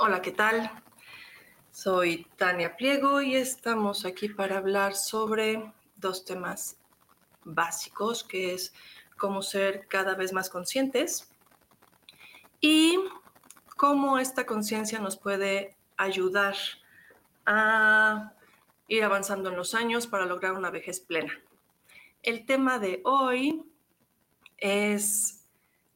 Hola, ¿qué tal? Soy Tania Pliego y estamos aquí para hablar sobre dos temas básicos, que es cómo ser cada vez más conscientes y cómo esta conciencia nos puede ayudar a ir avanzando en los años para lograr una vejez plena. El tema de hoy es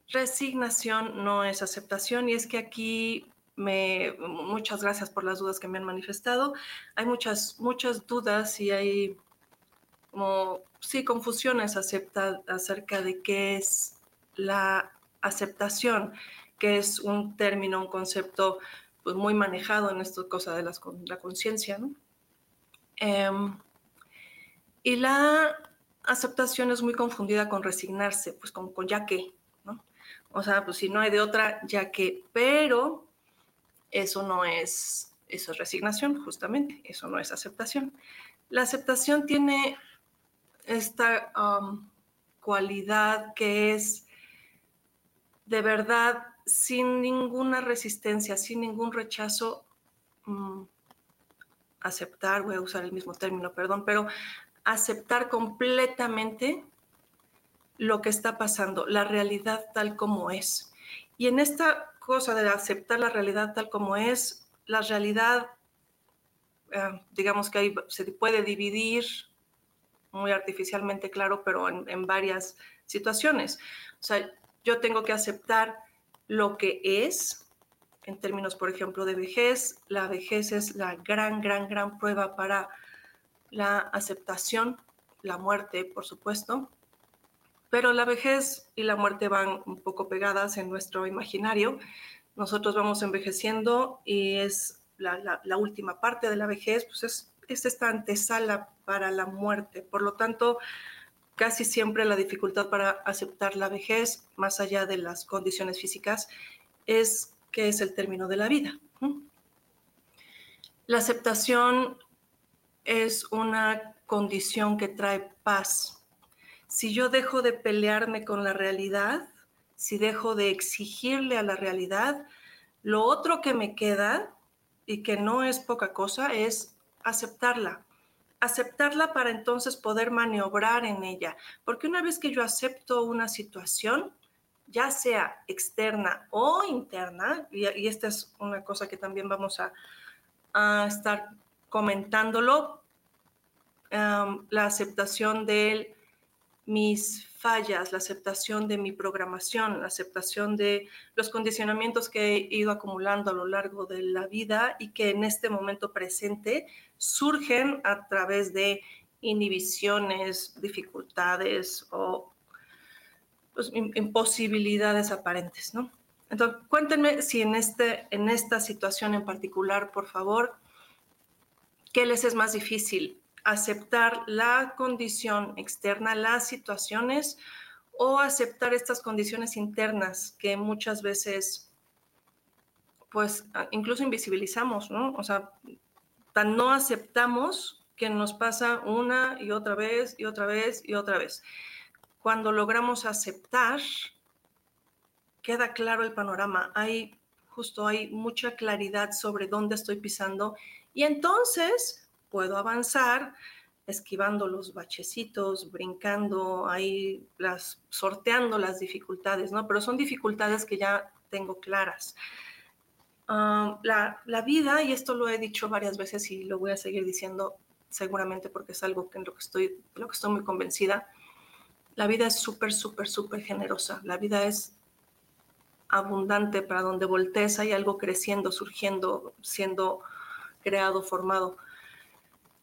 resignación, no es aceptación, y es que aquí muchas gracias por las dudas que me han manifestado. Hay muchas, muchas dudas y hay como, sí, confusiones acepta, acerca de qué es la aceptación, que es un término, un concepto pues, muy manejado en esta cosa de la conciencia. Em, y la aceptación es muy confundida con resignarse, pues como con ya que, ¿no? O sea, pues si no hay de otra, ya que, pero eso no es, eso es resignación, justamente, eso no es aceptación. La aceptación tiene esta um, cualidad que es de verdad sin ninguna resistencia, sin ningún rechazo, mm, aceptar, voy a usar el mismo término, perdón, pero aceptar completamente lo que está pasando, la realidad tal como es. Y en esta cosa de aceptar la realidad tal como es, la realidad, eh, digamos que se puede dividir muy artificialmente, claro, pero en, en varias situaciones. O sea, yo tengo que aceptar lo que es, en términos, por ejemplo, de vejez. La vejez es la gran, gran, gran prueba para la aceptación, la muerte, por supuesto. Pero la vejez y la muerte van un poco pegadas en nuestro imaginario. Nosotros vamos envejeciendo y es la, última parte de la vejez, pues es, es esta antesala para la muerte. Por lo tanto, casi siempre la dificultad para aceptar la vejez, más allá de las condiciones físicas, es que es el término de la vida. La aceptación es una condición que trae paz si yo dejo de pelearme con la realidad, si dejo de exigirle a la realidad, lo otro que me queda, y que no es poca cosa, es aceptarla. Aceptarla para entonces poder maniobrar en ella. Porque una vez que yo acepto una situación, ya sea externa o interna, y, esta es una cosa que también vamos a, estar comentándolo, la aceptación del mis fallas, la aceptación de mi programación, la aceptación de los condicionamientos que he ido acumulando a lo largo de la vida y que en este momento presente surgen a través de inhibiciones, dificultades o pues, imposibilidades aparentes, ¿no? Entonces, cuéntenme si en, este, en esta situación en particular, por favor, ¿qué les es más difícil? Aceptar la condición externa, las situaciones, o aceptar estas condiciones internas que muchas veces, pues, incluso invisibilizamos, ¿no? O sea, tan no aceptamos que nos pasa una y otra vez y otra vez y otra vez. Cuando logramos aceptar, queda claro el panorama. Hay justo hay mucha claridad sobre dónde estoy pisando y entonces puedo avanzar esquivando los bachecitos, brincando ahí, las, sorteando las dificultades, ¿no? Pero son dificultades que ya tengo claras. Ah, la, la, vida, y esto lo he dicho varias veces y lo voy a seguir diciendo seguramente porque es algo en lo que estoy, lo que estoy muy convencida, la vida es súper, súper, súper generosa. La vida es abundante para donde voltees, hay algo creciendo, surgiendo, siendo creado, formado.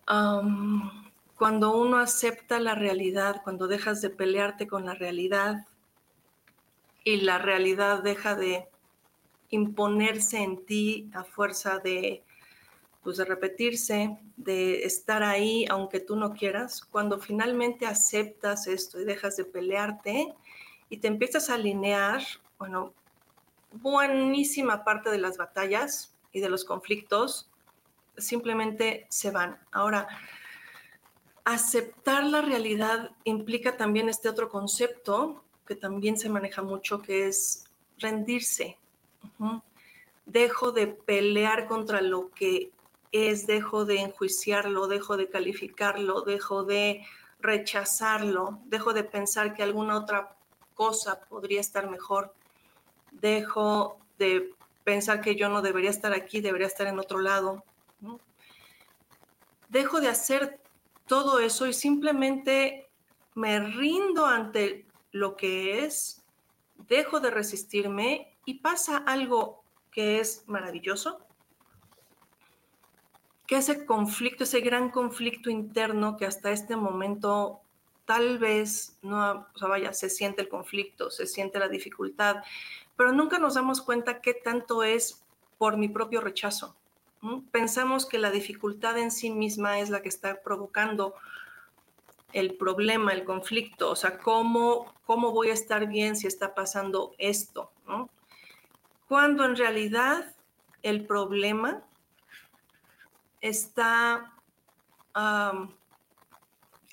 Cuando uno acepta la realidad, cuando dejas de pelearte con la realidad y la realidad deja de imponerse en ti a fuerza de, pues de repetirse, de estar ahí aunque tú no quieras, cuando finalmente aceptas esto y dejas de pelearte y te empiezas a alinear, bueno, buenísima parte de las batallas y de los conflictos simplemente se van. Ahora, aceptar la realidad implica también este otro concepto que también se maneja mucho, que es rendirse. Dejo de pelear contra lo que es, dejo de enjuiciarlo, dejo de calificarlo, dejo de rechazarlo, dejo de pensar que alguna otra cosa podría estar mejor dejo de pensar que yo no debería estar aquí, debería estar en otro lado. Dejo de hacer todo eso y simplemente me rindo ante lo que es, dejo de resistirme y pasa algo que es maravilloso, que ese conflicto, ese gran conflicto interno que hasta este momento tal vez no, o sea, se siente el conflicto, se siente la dificultad, pero nunca nos damos cuenta qué tanto es por mi propio rechazo. Pensamos que la dificultad en sí misma es la que está provocando el problema, el conflicto, o sea, cómo, cómo voy a estar bien si está pasando esto, Cuando en realidad el problema está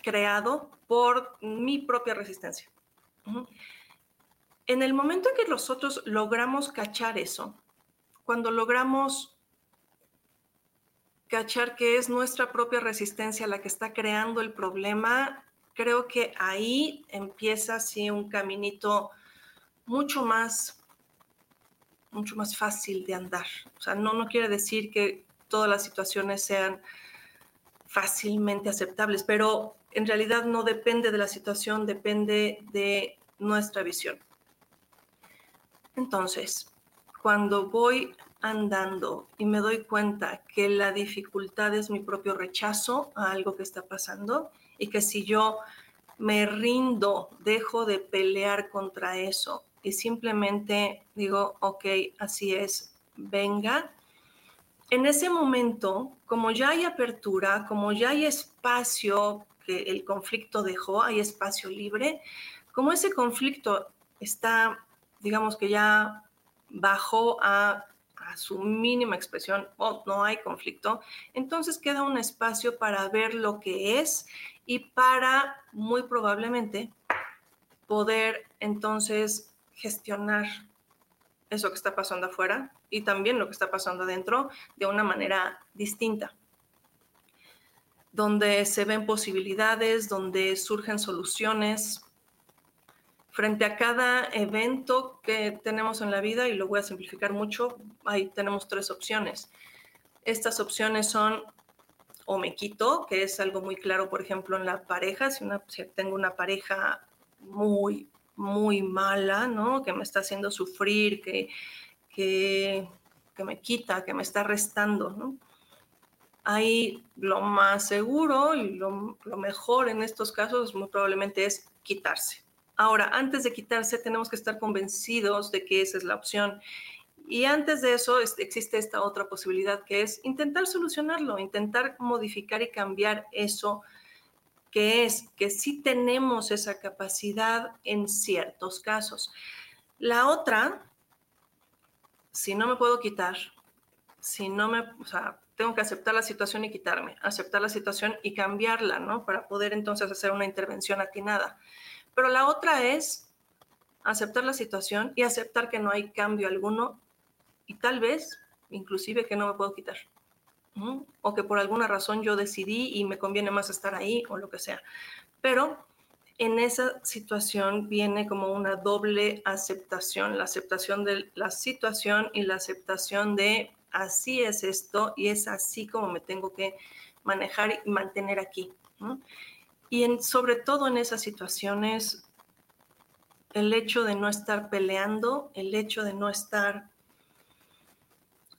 creado por mi propia resistencia. En el momento en que nosotros logramos cachar eso, cuando logramos cachar que es nuestra propia resistencia la que está creando el problema, creo que ahí empieza así un caminito mucho más mucho más fácil de andar. O sea, no, no quiere decir que todas las situaciones sean fácilmente aceptables, pero en realidad no depende de la situación, depende de nuestra visión. Entonces, cuando voy andando y me doy cuenta que la dificultad es mi propio rechazo a algo que está pasando y que si yo me rindo, dejo de pelear contra eso y simplemente digo, ok, así es, venga. En ese momento, como ya hay apertura, como ya hay espacio que el conflicto dejó, hay espacio libre, como ese conflicto está digamos que ya bajó a, su mínima expresión o no hay conflicto, entonces queda un espacio para ver lo que es y para muy probablemente poder entonces gestionar eso que está pasando afuera y también lo que está pasando adentro de una manera distinta, donde se ven posibilidades, donde surgen soluciones, frente a cada evento que tenemos en la vida, y lo voy a simplificar mucho, ahí tenemos tres opciones. Estas opciones son o me quito, que es algo muy claro, por ejemplo, en la pareja, si, tengo una pareja muy, muy mala, ¿no? Que me está haciendo sufrir, que, que, me quita, que me está restando, ¿no? Ahí lo más seguro y lo, lo mejor en estos casos muy probablemente es quitarse. Ahora, antes de quitarse, tenemos que estar convencidos de que esa es la opción. Y antes de eso existe esta otra posibilidad que es intentar solucionarlo, intentar modificar y cambiar eso que es que sí tenemos esa capacidad en ciertos casos. La otra, si no me puedo quitar, si no me, o sea, tengo que aceptar la situación y quitarme, aceptar la situación y cambiarla, ¿no? Para poder entonces hacer una intervención atinada. Pero la otra es aceptar la situación y aceptar que no hay cambio alguno y tal vez inclusive que no me puedo quitar. O que por alguna razón yo decidí y me conviene más estar ahí o lo que sea. Pero en esa situación viene como una doble aceptación, la aceptación de la situación y la aceptación de así es esto y es así como me tengo que manejar y mantener aquí. Y sobre todo en esas situaciones, el hecho de no estar peleando, el hecho de no estar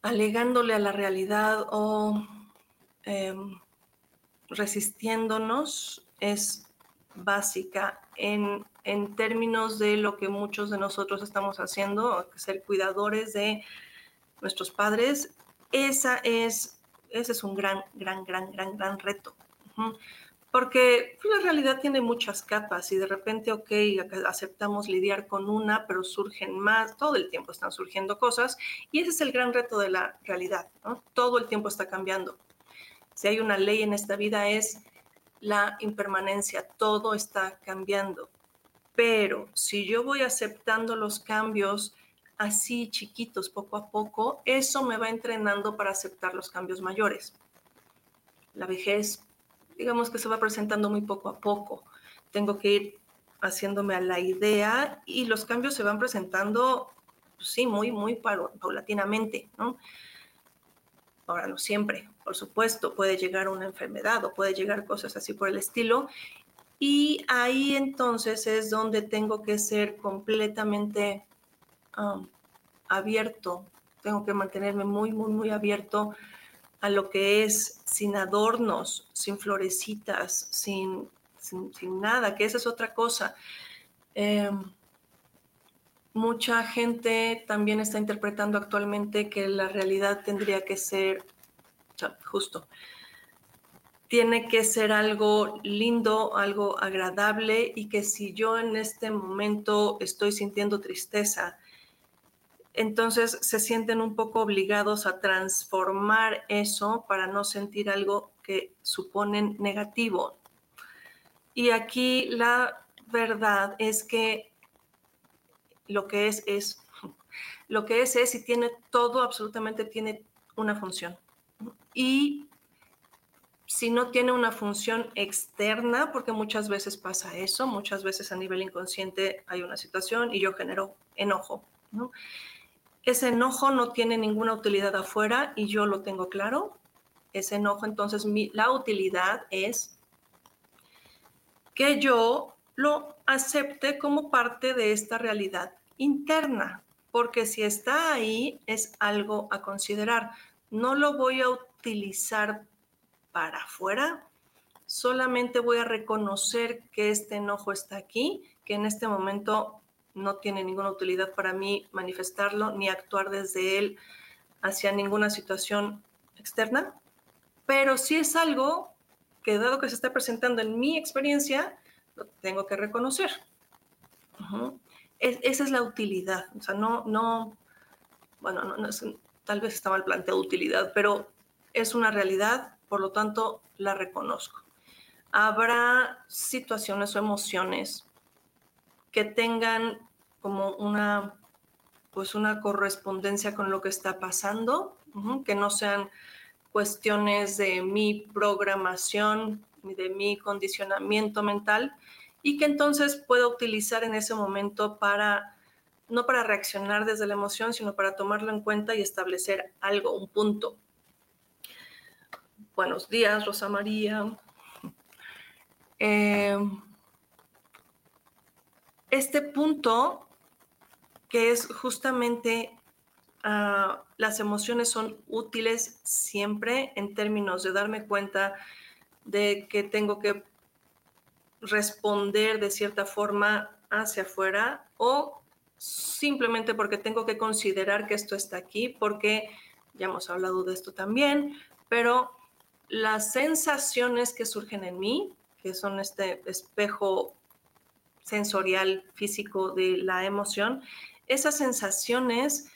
alegándole a la realidad o em, resistiéndonos es básica en, en, términos de lo que muchos de nosotros estamos haciendo, ser cuidadores de nuestros padres. Esa es, ese es un gran, gran, gran, gran, gran reto. Porque la realidad tiene muchas capas y de repente, ok, aceptamos lidiar con una, pero surgen más, todo el tiempo están surgiendo cosas y ese es el gran reto de la realidad, Todo el tiempo está cambiando. Si hay una ley en esta vida es la impermanencia, todo está cambiando. Pero si yo voy aceptando los cambios así chiquitos, poco a poco, eso me va entrenando para aceptar los cambios mayores. La vejez digamos que se va presentando muy poco a poco. Tengo que ir haciéndome a la idea y los cambios se van presentando, pues sí, muy, muy paulatinamente, ¿no? Ahora, no siempre, por supuesto, puede llegar una enfermedad o puede llegar cosas así por el estilo. Y ahí entonces es donde tengo que ser completamente um, abierto, tengo que mantenerme muy, muy, muy abierto a lo que es sin adornos, sin florecitas, sin, sin, nada, que esa es otra cosa. Em, mucha gente también está interpretando actualmente que la realidad tendría que ser, justo, tiene que ser algo lindo, algo agradable y que si yo en este momento estoy sintiendo tristeza, entonces se sienten un poco obligados a transformar eso para no sentir algo que suponen negativo. Y aquí la verdad es que lo que es es, lo que es es y tiene todo, absolutamente tiene una función. Y si no tiene una función externa, porque muchas veces pasa eso, muchas veces a nivel inconsciente hay una situación y yo genero enojo, ¿no? Ese enojo no tiene ninguna utilidad afuera y yo lo tengo claro. Ese enojo, entonces la utilidad es que yo lo acepte como parte de esta realidad interna, porque si está ahí es algo a considerar. No lo voy a utilizar para afuera, solamente voy a reconocer que este enojo está aquí, que en este momento no tiene ninguna utilidad para mí manifestarlo ni actuar desde él hacia ninguna situación externa, pero si es algo que dado que se está presentando en mi experiencia, lo tengo que reconocer. esa es la utilidad, o sea, no, no, bueno, no, tal vez está mal planteado utilidad, pero es una realidad, por lo tanto, la reconozco. Habrá situaciones o emociones que tengan como una, pues una correspondencia con lo que está pasando, que no sean cuestiones de mi programación ni de mi condicionamiento mental y que entonces pueda utilizar en ese momento para, no para reaccionar desde la emoción, sino para tomarlo en cuenta y establecer algo, un punto. Buenos días, Rosa María. Eh, este punto que es justamente ah, las emociones son útiles siempre en términos de darme cuenta de que tengo que responder de cierta forma hacia afuera o simplemente porque tengo que considerar que esto está aquí, porque ya hemos hablado de esto también, pero las sensaciones que surgen en mí, que son este espejo sensorial físico de la emoción, esas sensaciones,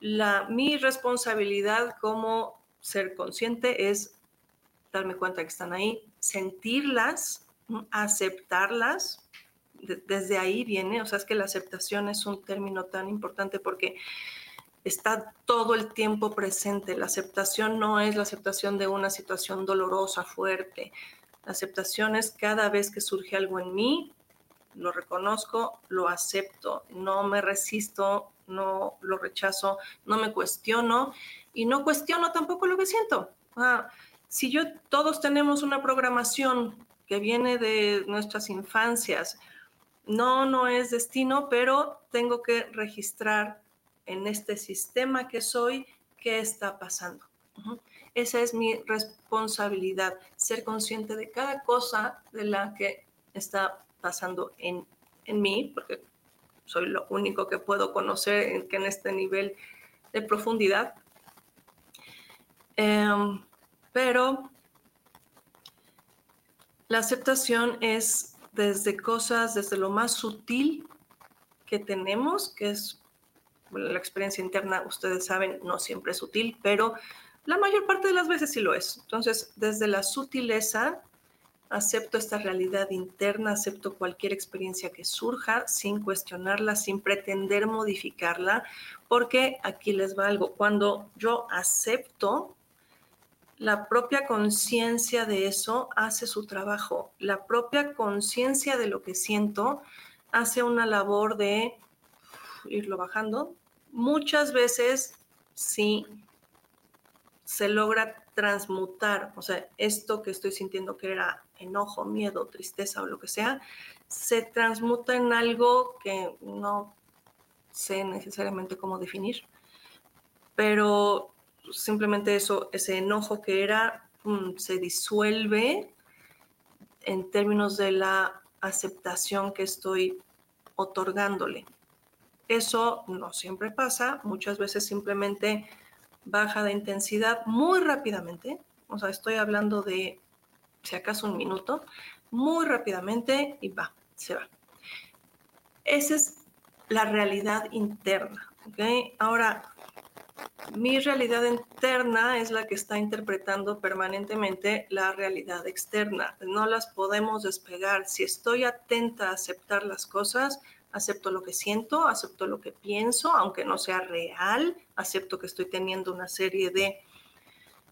la, mi responsabilidad como ser consciente es darme cuenta que están ahí, sentirlas, aceptarlas. desde ahí viene, o sea, es que la aceptación es un término tan importante porque está todo el tiempo presente. La aceptación no es la aceptación de una situación dolorosa, fuerte. La aceptación es cada vez que surge algo en mí, lo reconozco, lo acepto, no me resisto, no lo rechazo, no me cuestiono y no cuestiono tampoco lo que siento. Si yo todos tenemos una programación que viene de nuestras infancias, no, no es destino, pero tengo que registrar en este sistema que soy qué está pasando. Esa es mi responsabilidad, ser consciente de cada cosa de la que está pasando en, en mí, porque soy lo único que puedo conocer en, este nivel de profundidad. Em, pero la aceptación es desde cosas, desde lo más sutil que tenemos, que es la experiencia interna, ustedes saben, no siempre es sutil, pero la mayor parte de las veces sí lo es. Entonces, desde la sutileza acepto esta realidad interna, acepto cualquier experiencia que surja sin cuestionarla, sin pretender modificarla, porque aquí les va algo, cuando yo acepto, la propia conciencia de eso hace su trabajo, la propia conciencia de lo que siento hace una labor de irlo bajando. Muchas veces sí se logra transmutar, o sea, esto que estoy sintiendo que era enojo, miedo, tristeza o lo que sea, se transmuta en algo que no sé necesariamente cómo definir, pero simplemente eso, ese enojo que era, mm, se disuelve en términos de la aceptación que estoy otorgándole. Eso no siempre pasa, muchas veces simplemente baja de intensidad muy rápidamente, o sea, estoy hablando de si acaso un minuto, muy rápidamente y va, se va. Esa es la realidad interna. Ahora, mi realidad interna es la que está interpretando permanentemente la realidad externa. No las podemos despegar. Si estoy atenta a aceptar las cosas, acepto lo que siento, acepto lo que pienso, aunque no sea real, acepto que estoy teniendo una serie de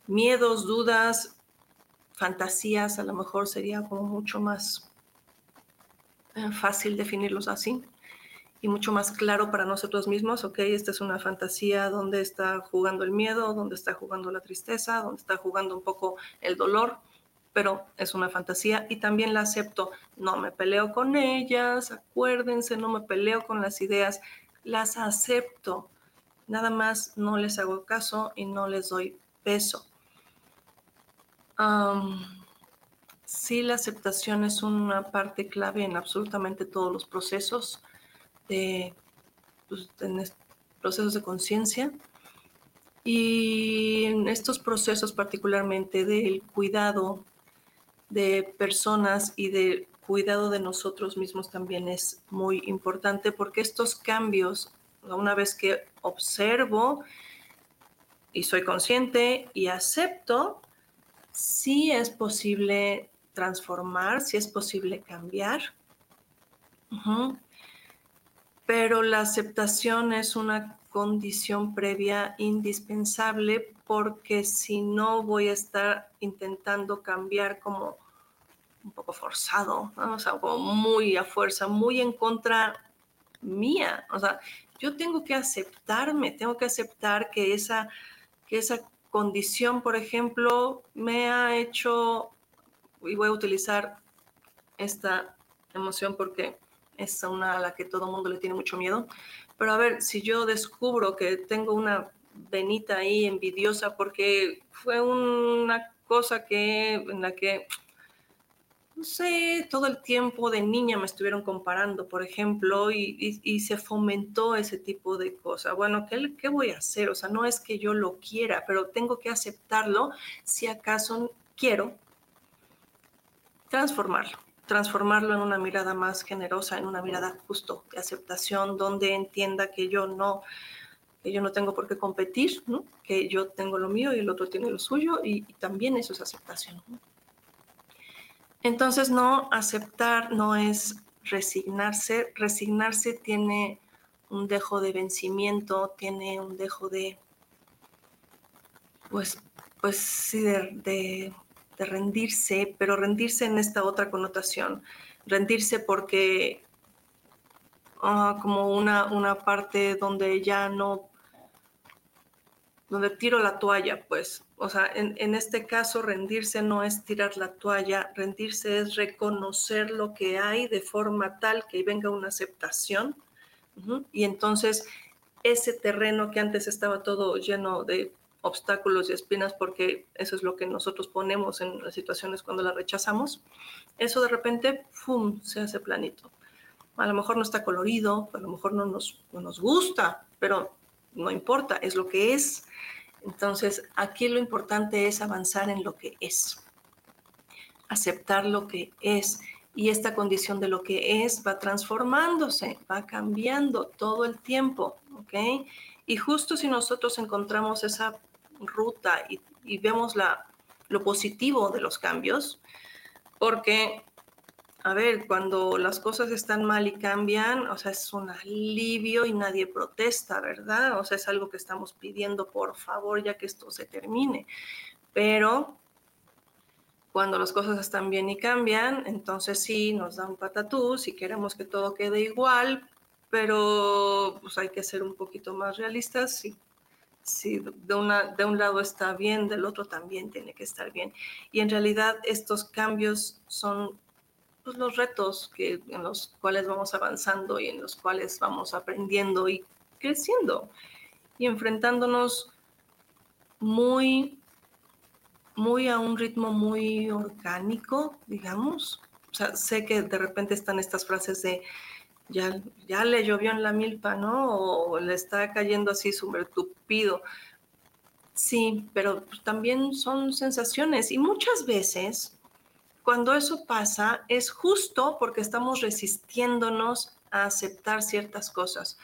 miedos, dudas, fantasías, a lo mejor sería como mucho más eh, fácil definirlos así y mucho más claro para nosotros mismos, ok, esta es una fantasía donde está jugando el miedo, donde está jugando la tristeza, donde está jugando un poco el dolor, pero es una fantasía y también la acepto. No me peleo con ellas, acuérdense, no me peleo con las ideas, las acepto. Nada más no les hago caso y no les doy peso sí, la aceptación es una parte clave en absolutamente todos los procesos de, pues, procesos de conciencia. Y en estos procesos particularmente del cuidado de personas y del cuidado de nosotros mismos también es muy importante porque estos cambios, una vez que observo y soy consciente y acepto, sí es posible transformar, sí es posible cambiar, pero la aceptación es una condición previa indispensable porque si no voy a estar intentando cambiar como un poco forzado, o sea, como muy a fuerza, muy en contra mía. O sea, yo tengo que aceptarme, tengo que aceptar que esa, que esa condición, por ejemplo, me ha hecho, y voy a utilizar esta emoción porque es una a la que todo mundo le tiene mucho miedo, pero a ver, si yo descubro que tengo una venita ahí envidiosa porque fue una cosa que en la que no sé, todo el tiempo de niña me estuvieron comparando, por ejemplo, y, se fomentó ese tipo de cosas. Bueno, ¿qué, ¿qué, voy a hacer? O sea, no es que yo lo quiera, pero tengo que aceptarlo si acaso quiero transformarlo, transformarlo en una mirada más generosa, en una mirada justo de aceptación, donde entienda que yo no que yo no tengo por qué competir, que yo tengo lo mío y el otro tiene lo suyo y, también eso es aceptación. Entonces, no aceptar no es resignarse, resignarse tiene un dejo de vencimiento, tiene un dejo de, pues, pues sí, de, rendirse, pero rendirse en esta otra connotación, rendirse porque ah, como una, una parte donde ya no donde tiro la toalla, pues. O sea, en, este caso, rendirse no es tirar la toalla, rendirse es reconocer lo que hay de forma tal que venga una aceptación. Y entonces, ese terreno que antes estaba todo lleno de obstáculos y espinas, porque eso es lo que nosotros ponemos en las situaciones cuando la rechazamos, eso de repente, ¡fum!, se hace planito. A lo mejor no está colorido, a lo mejor no nos, no nos gusta, pero no importa, es lo que es. Entonces, aquí lo importante es avanzar en lo que es, aceptar lo que es. Y esta condición de lo que es va transformándose, va cambiando todo el tiempo, ¿ok? Y justo si nosotros encontramos esa ruta y, vemos la, lo positivo de los cambios, porque a ver, cuando las cosas están mal y cambian, o sea, es un alivio y nadie protesta, ¿verdad? O sea, es algo que estamos pidiendo, por favor, ya que esto se termine. Pero cuando las cosas están bien y cambian, entonces sí, nos da un patatús y queremos que todo quede igual, pero pues hay que ser un poquito más realistas. Si, si de, una, de un lado está bien, del otro también tiene que estar bien. Y en realidad estos cambios son pues, los retos que, en los cuales vamos avanzando y en los cuales vamos aprendiendo y creciendo y enfrentándonos muy, muy a un ritmo muy orgánico, digamos. Sé que de repente están estas frases de ya, ya le llovió en la milpa, ¿no? O le está cayendo así súper tupido. Sí, pero también son sensaciones y muchas veces cuando eso pasa es justo porque estamos resistiéndonos a aceptar ciertas cosas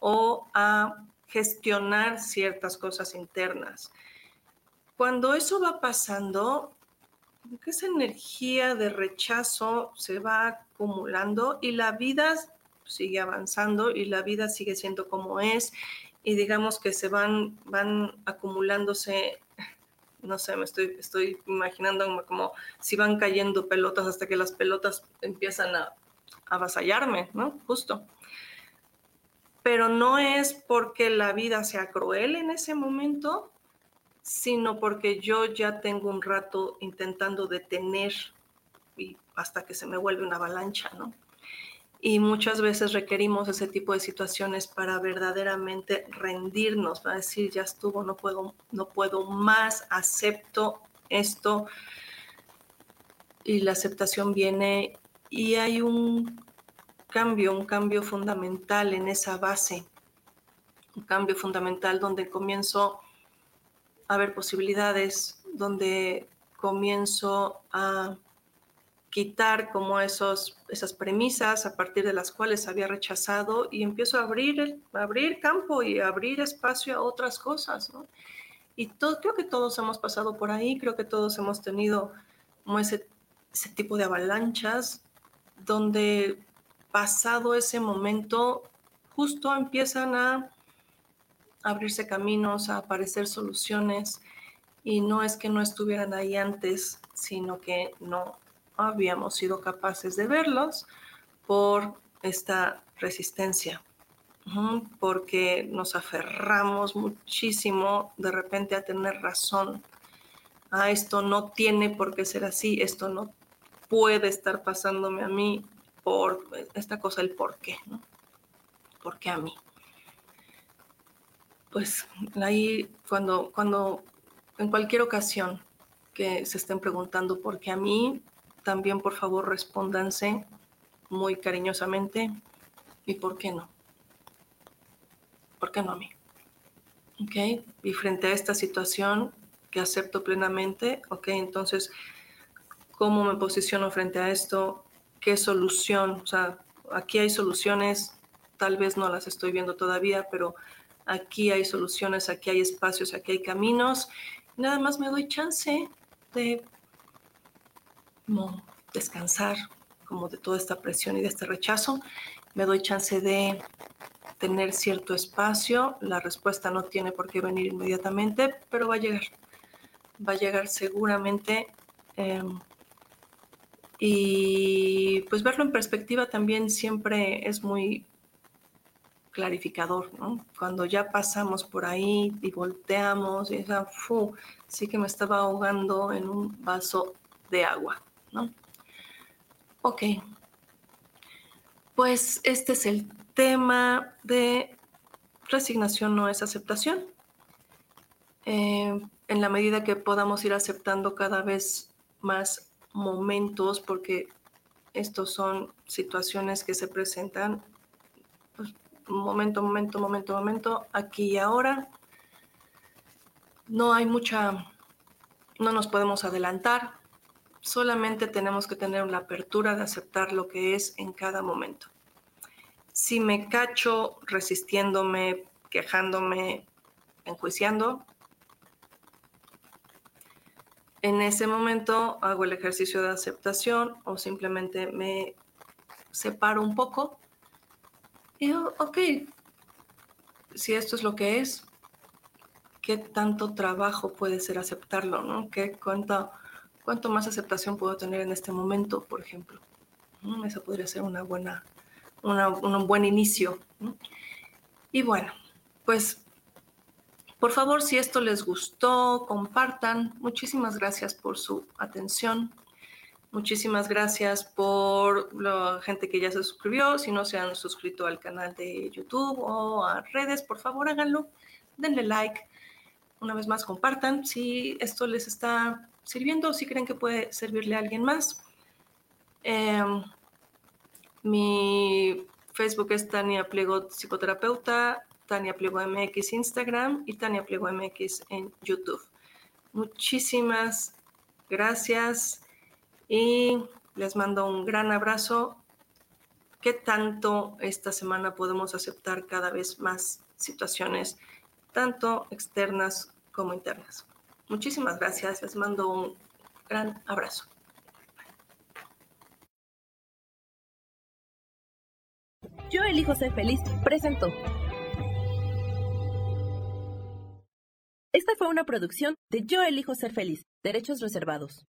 o a gestionar ciertas cosas internas. Cuando eso va pasando, esa energía de rechazo se va acumulando y la vida sigue avanzando y la vida sigue siendo como es y digamos que se van, van acumulándose no sé, me estoy, estoy imaginando como si van cayendo pelotas hasta que las pelotas empiezan a, avasallarme, ¿no? Justo. Pero no es porque la vida sea cruel en ese momento, sino porque yo ya tengo un rato intentando detener y hasta que se me vuelve una avalancha, ¿no? Y muchas veces requerimos ese tipo de situaciones para verdaderamente rendirnos, para decir, ya estuvo, no puedo, no puedo más, acepto esto. Y la aceptación viene y hay un cambio, un cambio fundamental en esa base, un cambio fundamental donde comienzo a ver posibilidades, donde comienzo a quitar como esos, esas premisas a partir de las cuales había rechazado y empiezo a abrir, abrir campo y abrir espacio a otras cosas. Y todo, creo que todos hemos pasado por ahí, creo que todos hemos tenido ese, ese tipo de avalanchas donde pasado ese momento justo empiezan a abrirse caminos, a aparecer soluciones y no es que no estuvieran ahí antes, sino que no habíamos sido capaces de verlos por esta resistencia, porque nos aferramos muchísimo de repente a tener razón. Ah, esto no tiene por qué ser así, esto no puede estar pasándome a mí por esta cosa, el por qué. ¿Por qué a mí? Pues ahí cuando, cuando en cualquier ocasión que se estén preguntando por qué a mí, también por favor respóndanse muy cariñosamente y por qué no. ¿Por qué no a mí? ¿Ok? Y frente a esta situación que acepto plenamente, ¿ok? Entonces, ¿cómo me posiciono frente a esto? ¿Qué solución? O sea, aquí hay soluciones, tal vez no las estoy viendo todavía, pero aquí hay soluciones, aquí hay espacios, aquí hay caminos. Nada más me doy chance de descansar como de toda esta presión y de este rechazo. Me doy chance de tener cierto espacio. La respuesta no tiene por qué venir inmediatamente, pero va a llegar. Va a llegar seguramente. Em, y pues verlo en perspectiva también siempre es muy clarificador, ¿no? Cuando ya pasamos por ahí y volteamos y esa, fu, sí que me estaba ahogando en un vaso de agua, Ok. Pues este es el tema de resignación no es aceptación. Eh, en la medida que podamos ir aceptando cada vez más momentos, porque estos son situaciones que se presentan momento, momento, momento, momento, aquí y ahora. No hay mucha, no nos podemos adelantar, solamente tenemos que tener una apertura de aceptar lo que es en cada momento. Si me cacho resistiéndome, quejándome, enjuiciando, en ese momento hago el ejercicio de aceptación o simplemente me separo un poco y yo, ok, si esto es lo que es, ¿qué tanto trabajo puede ser aceptarlo? ¿no? ¿Qué, cuánto, ¿Cuánto más aceptación puedo tener en este momento, por ejemplo? ¿No? Esa podría ser una buena, un buen inicio. Y bueno, pues por favor, si esto les gustó, compartan. Muchísimas gracias por su atención. Muchísimas gracias por la gente que ya se suscribió. Si no se han suscrito al canal de YouTube o a redes, por favor háganlo. Denle like. Una vez más, compartan si esto les está sirviendo si creen que puede servirle a alguien más. Em, mi Facebook es Tania Pliego Psicoterapeuta, Tania Pliego MX Instagram y Tania Pliego MX en YouTube. Muchísimas gracias y les mando un gran abrazo. ¿Qué tanto esta semana podemos aceptar cada vez más situaciones, tanto externas como internas? Muchísimas gracias, les mando un gran abrazo. Yo elijo ser feliz, presento. Esta fue una producción de Yo elijo ser feliz, derechos reservados.